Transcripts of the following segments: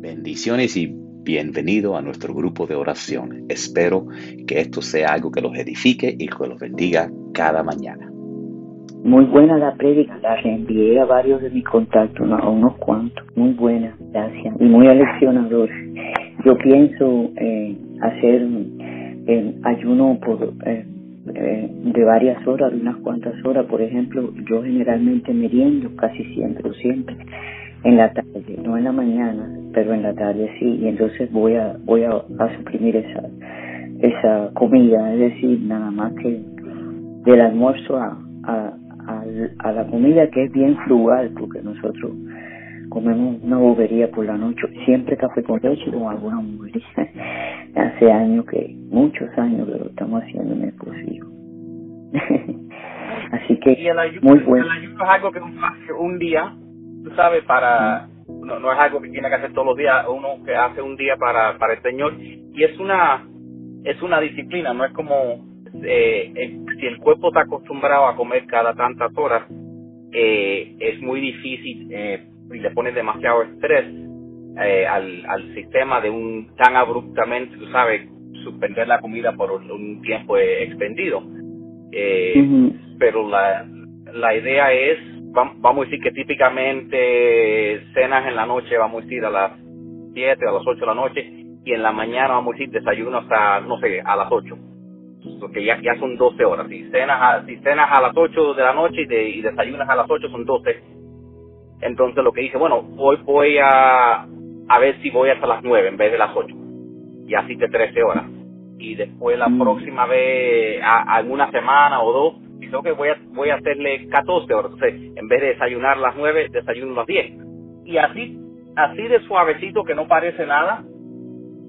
Bendiciones y bienvenido a nuestro grupo de oración. Espero que esto sea algo que los edifique y que los bendiga cada mañana. Muy buena la prédica, la reenvié a varios de mis contactos, a unos cuantos. Muy buena, gracias. Y muy aleccionador. Yo pienso eh, hacer eh, ayuno por, eh, de varias horas, de unas cuantas horas. Por ejemplo, yo generalmente meriendo casi siempre o siempre en la tarde, no en la mañana, pero en la tarde sí, y entonces voy a voy a, suprimir esa esa comida, es decir, nada más que del almuerzo a, a, a, la comida que es bien frugal, porque nosotros comemos una bobería por la noche, siempre café con leche con alguna bobería. Hace años que, muchos años que lo estamos haciendo en el esposo Así que, muy bueno. El ayuno es algo que un día tú sabes, para no, no es algo que tiene que hacer todos los días, uno que hace un día para, para el Señor. Y es una es una disciplina, no es como eh, si el cuerpo está acostumbrado a comer cada tantas horas, eh, es muy difícil eh, y le pone demasiado estrés eh, al, al sistema de un tan abruptamente, tú sabes, suspender la comida por un tiempo extendido. Eh, Pero la, la idea es vamos a decir que típicamente cenas en la noche, vamos a decir a las 7, a las 8 de la noche, y en la mañana vamos a decir desayuno hasta, no sé, a las 8, porque ya, ya son 12 horas. Si cenas, a, si cenas a las 8 de la noche y, de, y desayunas a las 8 son 12. Entonces lo que dice, bueno, hoy voy a, a ver si voy hasta las 9 en vez de las 8. Y así de 13 horas. Y después la mm. próxima vez, alguna semana o dos, sino que voy a, voy a hacerle 14 horas. Entonces, en vez de desayunar las 9, desayuno las 10. Y así, así de suavecito que no parece nada,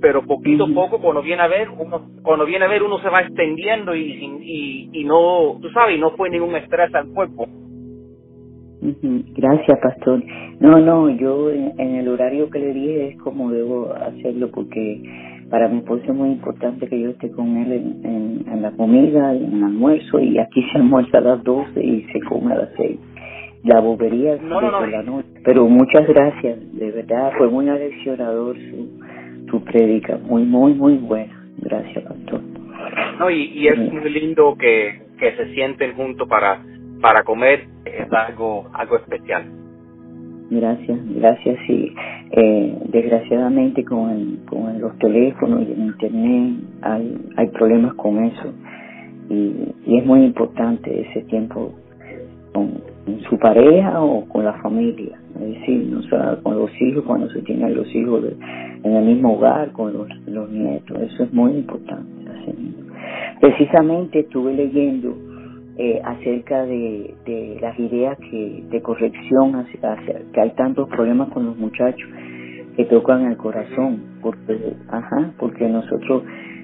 pero poquito a poco cuando viene a ver uno cuando viene a ver uno se va extendiendo y, y, y no tú sabes y no fue ningún estrés al cuerpo gracias pastor no no yo en, el horario que le dije es como debo hacerlo porque para mi esposo es muy importante que yo esté con él en, en, la comida, en el almuerzo, y aquí se almuerza a las 12 y se come a las 6. La bobería no, no, la noche. Pero muchas gracias, de verdad, fue muy aleccionador su, su prédica, muy, muy, muy buena. Gracias, pastor. No, y, y es muy lindo que, que se sienten juntos para, para comer, es algo, algo especial. Gracias, gracias. Sí, eh, desgraciadamente con, con los teléfonos y el internet hay, hay problemas con eso y, y es muy importante ese tiempo con, su pareja o con la familia, es decir, no solo con los hijos cuando se tienen los hijos en el mismo hogar, con los nietos, eso es muy importante. Precisamente estuve leyendo eh, acerca de, de, las ideas que de corrección, hacia, que hay tantos problemas con los muchachos que tocan el corazón, porque, ajá, porque nosotros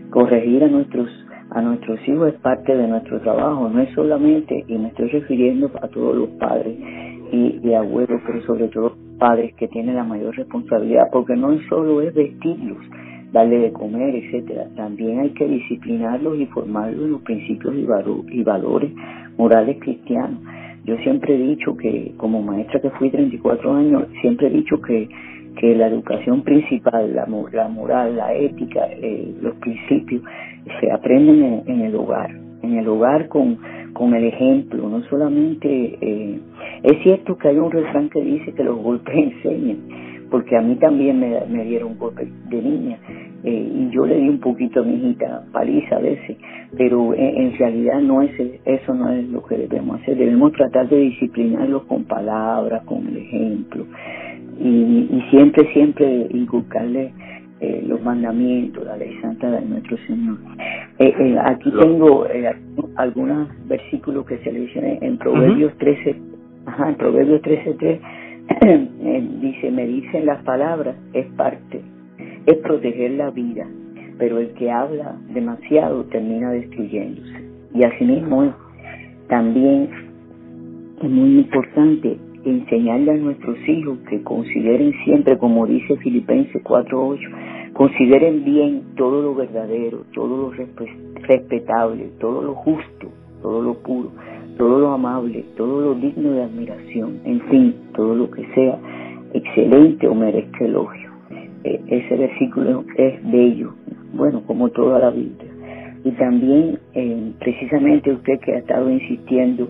corregir a nuestros a nuestros hijos es parte de nuestro trabajo, no es solamente, y me estoy refiriendo a todos los padres y, y abuelos, pero sobre todo padres que tienen la mayor responsabilidad, porque no solo es vestirlos, darle de comer, etcétera. También hay que disciplinarlos y formarlos en los principios y, valores morales cristianos. Yo siempre he dicho que, como maestra que fui 34 años, siempre he dicho que, que la educación principal, la, la moral, la ética, eh, los principios, se aprenden en, el hogar, en el hogar con, con el ejemplo, no solamente, eh, es cierto que hay un refrán que dice que los golpes enseñan, porque a mí también me, me dieron golpes de niña eh, y yo le di un poquito a mi hijita paliza a veces, pero en, realidad no es eso no es lo que debemos hacer, debemos tratar de disciplinarlos con palabras, con el ejemplo y, y siempre, siempre inculcarle eh, los mandamientos, la ley santa de nuestro Señor. Eh, eh aquí tengo algunos versículos que se le dicen en Proverbios 13, ajá, en Proverbios 13, Eh, dice, me dicen las palabras, es parte, es proteger la vida, pero el que habla demasiado termina destruyéndose. Y asimismo también es muy importante enseñarle a nuestros hijos que consideren siempre, como dice Filipenses 4.8, consideren bien todo lo verdadero, todo lo respetable, todo lo justo, todo lo puro, todo lo amable, todo lo digno de admiración, en fin, todo lo que sea excelente o merezca elogio. eh, ese versículo es bello, bueno, como toda la Biblia. Y también, eh, precisamente usted que ha estado insistiendo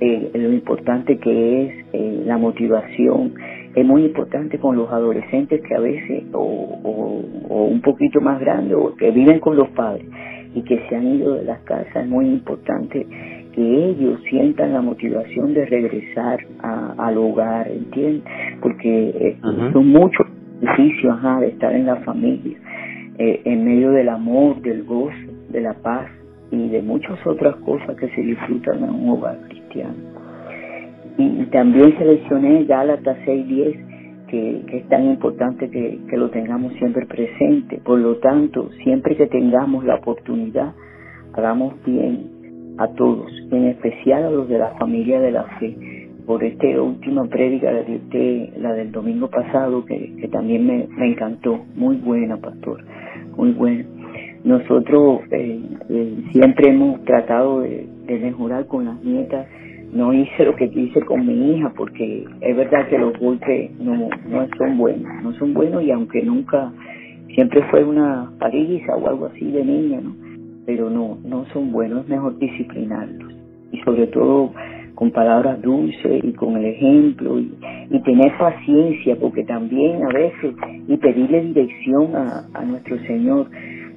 eh, lo importante que es la motivación, es muy importante con los adolescentes que a veces, o un poquito más grandes, o que viven con los padres y que se han ido de las casas, es muy importante que ellos sientan la motivación de regresar al hogar, ¿entiendes? Porque eh, son muchos beneficios de estar en la familia, eh, en medio del amor, del gozo, de la paz y de muchas otras cosas que se disfrutan en un hogar cristiano. Y, también seleccioné Gálatas 6.10, que, que es tan importante que, que lo tengamos siempre presente. Por lo tanto, siempre que tengamos la oportunidad, hagamos bien a todos, en especial a los de la familia de la fe, por esta última prédica de la del domingo pasado, que, que también me, me, encantó, muy buena, pastor, muy buena. Nosotros eh, eh, siempre hemos tratado de, de mejorar con las nietas, no hice lo que hice con mi hija, porque es verdad que los golpes no, no son buenos, no son buenos y aunque nunca, siempre fue una paliza o algo así de niña, ¿no? Pero no, no son buenos, mejor disciplinarlos. Y sobre todo con palabras dulces y con el ejemplo y, tener paciencia, porque también a veces, y pedirle dirección a, a nuestro Señor,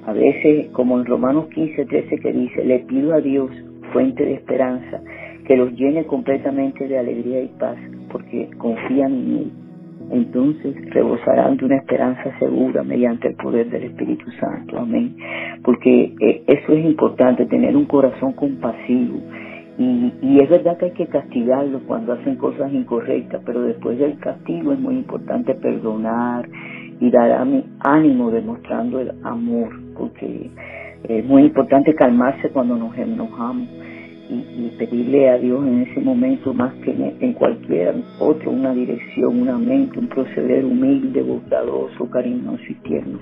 a veces como en Romanos 15, 13 que dice, le pido a Dios, fuente de esperanza, que los llene completamente de alegría y paz, porque confían en Él entonces rebosarán de una esperanza segura mediante el poder del Espíritu Santo. Amén. Porque eh, eso es importante, tener un corazón compasivo. Y, y es verdad que hay que castigarlos cuando hacen cosas incorrectas, pero después del castigo es muy importante perdonar y dar ánimo demostrando el amor, porque es muy importante calmarse cuando nos enojamos y, pedirle a Dios en ese momento más que en, cualquier otro una dirección, una mente, un proceder humilde, bondadoso, cariñoso y tierno.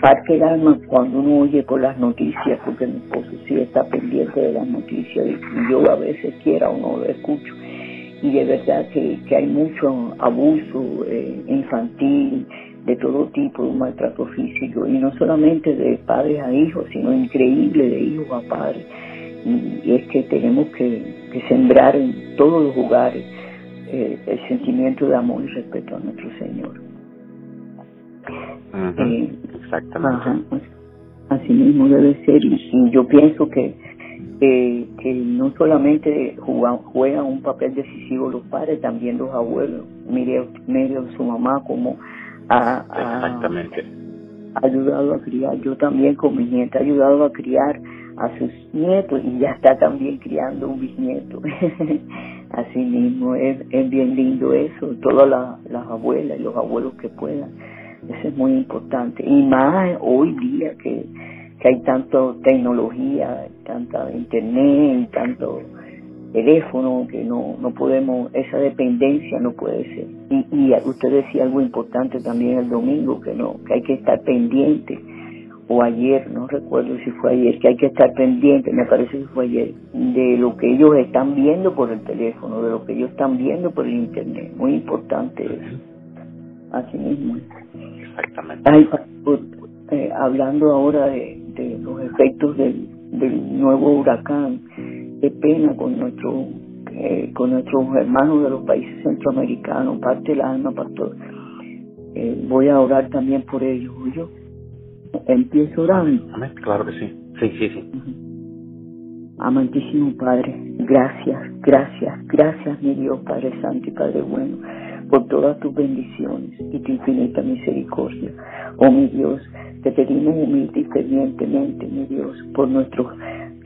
Parte el alma cuando uno oye por las noticias, porque mi esposo sí está pendiente de las noticias y yo a veces quiera o no lo escucho. Y de verdad que, que hay mucho abuso eh, infantil, de todo tipo, de maltrato físico, y no solamente de padres a hijos, sino increíble de hijos a padres y, es que tenemos que, sembrar en todos los lugares eh, el sentimiento de amor y respeto a nuestro Señor. Eh, Exactamente. así mismo debe ser y, yo pienso que que no solamente juegan, juegan un papel decisivo los padres, también los abuelos. Mire, mire su mamá como ha, ayudado a criar. Yo también con mi nieta he ayudado a criar a sus nietos y ya está también criando un bisnieto. Así mismo es, es bien lindo eso, todas las abuelas y los abuelos que puedan. Eso es muy importante. Y más hoy día que, que hay tanto tecnología, tanta internet tanto teléfono que no, no podemos, esa dependencia no puede ser. Y, y usted decía algo importante también el domingo, que no, que hay que estar pendiente o ayer, no recuerdo si fue ayer, que hay que estar pendiente, me parece que fue ayer, de lo que ellos están viendo por el teléfono, de lo que ellos están viendo por el internet. Muy importante eso. Así mismo. Exactamente. Eh, hablando ahora de, de los efectos del, del nuevo huracán, qué pena con nuestro eh, con nuestros hermanos de los países centroamericanos, parte del alma, pastor. Eh, voy a orar también por ellos, yo Empiezo orando. Amén, claro que sí. Sí, sí, sí. Amantísimo Padre, gracias, gracias, gracias mi Dios Padre Santo y Padre Bueno, por todas tus bendiciones y tu infinita misericordia. Oh mi Dios, te pedimos humilde y fervientemente, mi Dios, por nuestros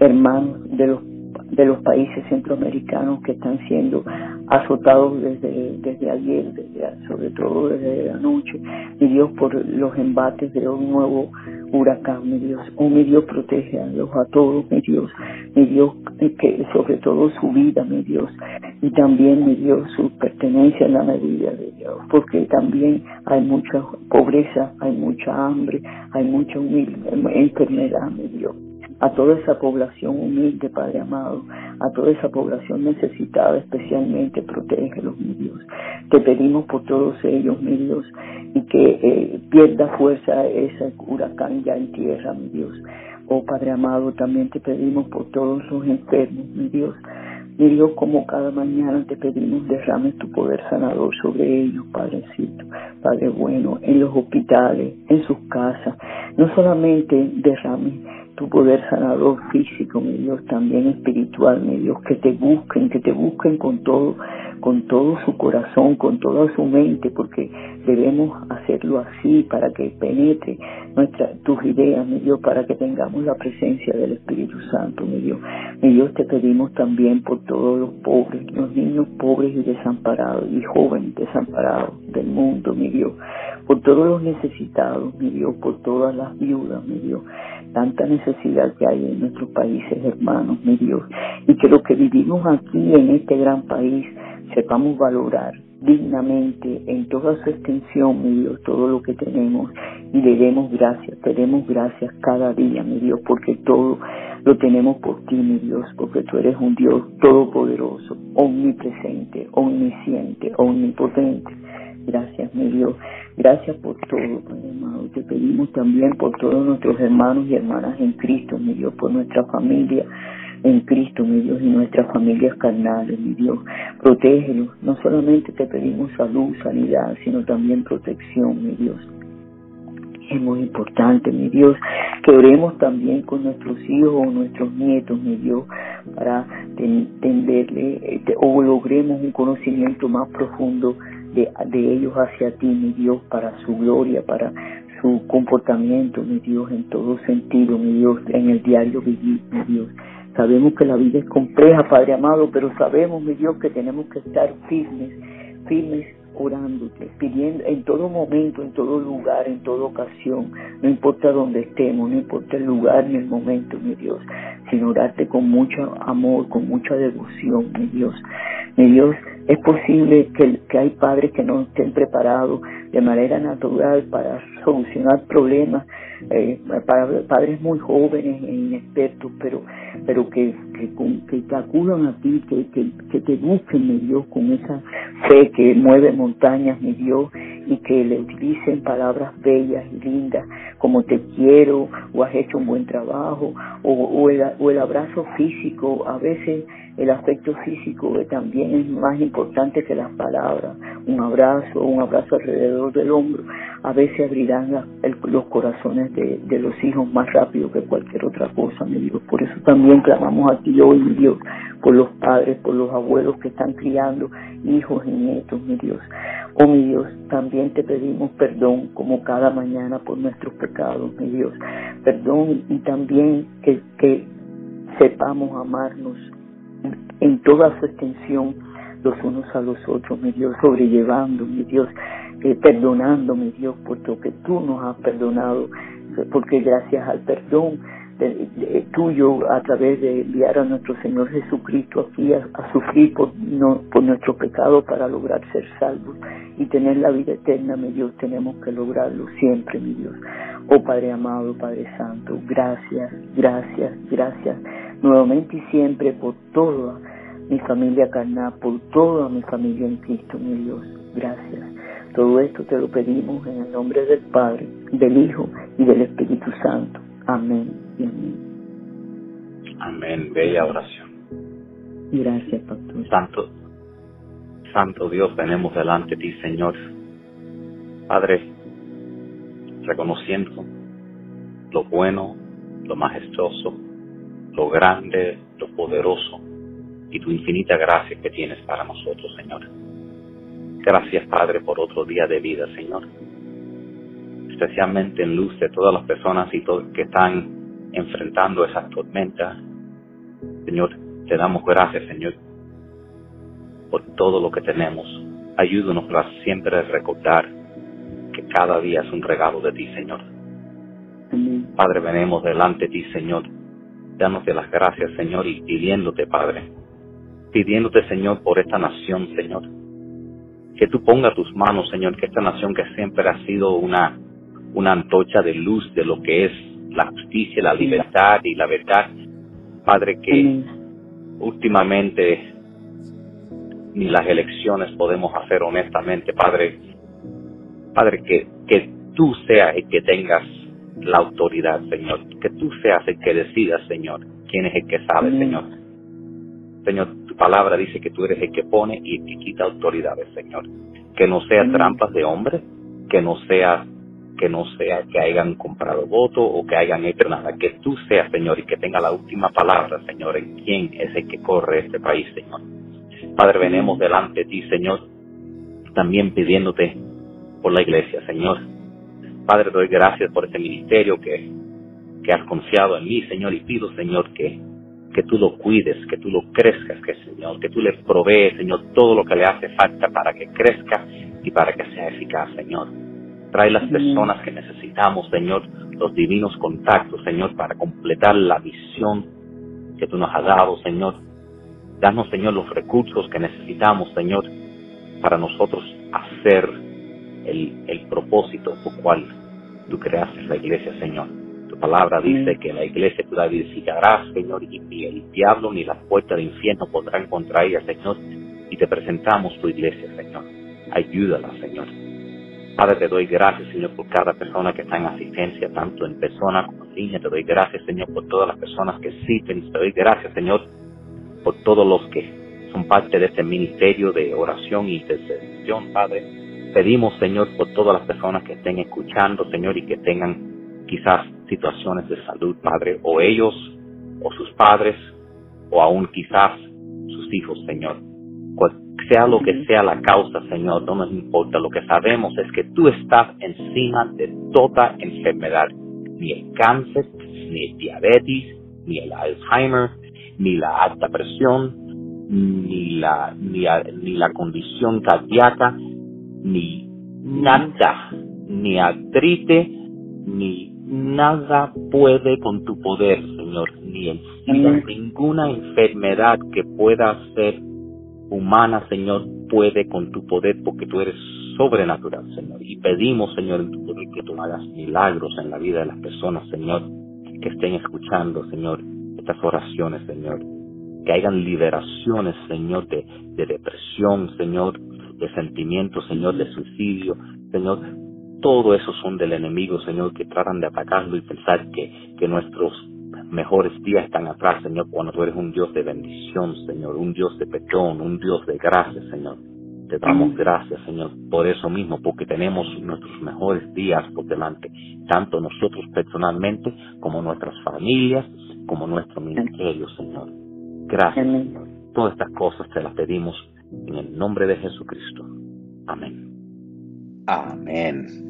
hermanos de los de los países centroamericanos que están siendo azotados desde, desde ayer, desde, sobre todo desde la noche, mi Dios, por los embates de un nuevo huracán, mi Dios, oh mi Dios, protege a los a todos, mi Dios, mi Dios, que sobre todo su vida, mi Dios, y también, mi Dios, su pertenencia en la medida de Dios, porque también hay mucha pobreza, hay mucha hambre, hay mucha enfermedad, mi Dios a toda esa población humilde, Padre amado, a toda esa población necesitada especialmente, protégelos, mi Dios. Te pedimos por todos ellos, mi Dios, y que eh, pierda fuerza ese huracán ya en tierra, mi Dios. Oh Padre amado, también te pedimos por todos los enfermos, mi Dios. Mi Dios, como cada mañana te pedimos derrames tu poder sanador sobre ellos, Padrecito, Padre bueno, en los hospitales, en sus casas. No solamente derrames tu poder sanador físico, mi Dios, también espiritual, mi Dios, que te busquen, que te busquen con todo, con todo su corazón, con toda su mente, porque debemos hacerlo así para que penetre nuestra, tus ideas, mi Dios, para que tengamos la presencia del Espíritu Santo, mi Dios. Mi Dios, te pedimos también por todos los pobres, los niños pobres y desamparados, y jóvenes desamparados del mundo, mi Dios, por todos los necesitados, mi Dios, por todas las viudas, mi Dios, tanta necesidad que hay en nuestros países hermanos, mi Dios, y que lo que vivimos aquí en este gran país sepamos valorar dignamente en toda su extensión, mi Dios, todo lo que tenemos y le demos gracias, te demos gracias cada día, mi Dios, porque todo lo tenemos por ti, mi Dios, porque tú eres un Dios todopoderoso, omnipresente, omnisciente, omnipotente. Gracias, mi Dios. Gracias por todo, Padre amado. Te pedimos también por todos nuestros hermanos y hermanas en Cristo, mi Dios, por nuestra familia en Cristo, mi Dios, y nuestras familias carnales, mi Dios. Protégelos. No solamente te pedimos salud, sanidad, sino también protección, mi Dios. Es muy importante, mi Dios, que oremos también con nuestros hijos o nuestros nietos, mi Dios, para entenderle este, o logremos un conocimiento más profundo de, de ellos hacia ti, mi Dios, para su gloria, para su comportamiento, mi Dios, en todo sentido, mi Dios, en el diario vivir, mi Dios. Sabemos que la vida es compleja, Padre amado, pero sabemos, mi Dios, que tenemos que estar firmes, firmes orándote, pidiendo en todo momento, en todo lugar, en toda ocasión, no importa dónde estemos, no importa el lugar ni el momento, mi Dios, sino orarte con mucho amor, con mucha devoción, mi Dios. Mi Dios, es posible que, que hay padres que no estén preparados de manera natural para solucionar problemas, eh, padres muy jóvenes e inexpertos, pero, pero que, que, te acudan a ti, que, que, que te busquen, mi Dios, con esa fe que mueve montañas, mi Dios, y que le utilicen palabras bellas y lindas, como te quiero, o has hecho un buen trabajo, o, el, o el abrazo físico, a veces el aspecto físico también es más importante que las palabras. Un abrazo, un abrazo alrededor del hombro, a veces abrirán los corazones de, de, los hijos más rápido que cualquier otra cosa, mi Dios. Por eso también clamamos a ti hoy, mi Dios, por los padres, por los abuelos que están criando hijos y nietos, mi Dios. Oh, mi Dios, también te pedimos perdón como cada mañana por nuestros pecados, mi Dios. Perdón y también que, que sepamos amarnos en toda su extensión los unos a los otros, mi Dios, sobrellevando, mi Dios, eh, perdonando, mi Dios, por lo que tú nos has perdonado, porque gracias al perdón tuyo a través de enviar a nuestro Señor Jesucristo aquí a, sufrir por, no, por nuestro pecado para lograr ser salvos y tener la vida eterna, mi Dios, tenemos que lograrlo siempre, mi Dios. Oh Padre amado, Padre Santo, gracias, gracias, gracias nuevamente y siempre por toda mi familia carnal, por toda mi familia en Cristo, mi Dios. Gracias. Todo esto te lo pedimos en el nombre del Padre, del Hijo y del Espíritu Santo. Amén y amén. Amén. Bella oración. Gracias, Pastor. Santo, Santo Dios, venimos delante de ti, Señor. Padre, reconociendo lo bueno, lo majestuoso, lo grande, lo poderoso y tu infinita gracia que tienes para nosotros, Señor. Gracias, Padre, por otro día de vida, Señor. Especialmente en luz de todas las personas y todos que están enfrentando esas tormentas. Señor, te damos gracias, Señor, por todo lo que tenemos. Ayúdanos para siempre recordar que cada día es un regalo de ti, Señor. Padre, venimos delante de ti, Señor, dándote las gracias, Señor, y pidiéndote, Padre, pidiéndote, Señor, por esta nación, Señor. Que tú pongas tus manos, Señor, que esta nación que siempre ha sido una, una antorcha de luz de lo que es la justicia, la libertad y la verdad, Padre, que últimamente ni las elecciones podemos hacer honestamente, Padre. Padre, que, que tú seas el que tengas la autoridad, Señor. Que tú seas el que decidas, Señor, quién es el que sabe, Señor. Señor, tu palabra dice que tú eres el que pone y el que quita autoridades, Señor. Que no sea trampas de hombre, que no sea que no sea que hayan comprado voto o que hayan hecho nada, que tú seas, Señor, y que tenga la última palabra, Señor, en quién es el que corre este país, Señor. Padre, venemos delante de ti, Señor, también pidiéndote por la iglesia, Señor. Padre, doy gracias por este ministerio que, que has confiado en mí, Señor, y pido, Señor, que, que tú lo cuides, que tú lo crezcas, que Señor, que tú le provees, Señor, todo lo que le hace falta para que crezca y para que sea eficaz, Señor. Trae las personas que necesitamos, Señor, los divinos contactos, Señor, para completar la visión que tú nos has dado, Señor. Danos, Señor, los recursos que necesitamos, Señor, para nosotros hacer el, el propósito por cual tú creaste la iglesia, Señor. Tu palabra dice que la iglesia tú la edificarás, Señor, y ni el diablo ni las puertas del infierno podrán contra ella, Señor. Y te presentamos tu iglesia, Señor. Ayúdala, Señor Padre, te doy gracias, Señor, por cada persona que está en asistencia, tanto en persona como en línea. Te doy gracias, Señor, por todas las personas que existen. Te doy gracias, Señor, por todos los que son parte de este ministerio de oración y intercesión, Padre. Pedimos, Señor, por todas las personas que estén escuchando, Señor, y que tengan quizás situaciones de salud, Padre, o ellos, o sus padres, o aún quizás sus hijos, Señor sea lo que sea la causa, Señor, no nos importa. Lo que sabemos es que tú estás encima de toda enfermedad, ni el cáncer, ni el diabetes, ni el Alzheimer, ni la alta presión, ni la, ni, ni la condición cardíaca, ni nada, ni artrite, ni nada puede con tu poder, Señor, ni en ninguna enfermedad que pueda ser humana, Señor, puede con tu poder porque tú eres sobrenatural, Señor. Y pedimos, Señor, en tu poder que tú hagas milagros en la vida de las personas, Señor, que estén escuchando, Señor, estas oraciones, Señor. Que hayan liberaciones, Señor, de, de depresión, Señor, de sentimientos, Señor, de suicidio, Señor. Todo eso son del enemigo, Señor, que tratan de atacarlo y pensar que, que nuestros mejores días están atrás, Señor, cuando tú eres un Dios de bendición, Señor, un Dios de perdón, un Dios de gracia, Señor. Te damos gracias, Señor, por eso mismo, porque tenemos nuestros mejores días por delante, tanto nosotros personalmente como nuestras familias, como nuestro ministerio, Señor. Gracias. Todas estas cosas te las pedimos en el nombre de Jesucristo. Amén. Amén.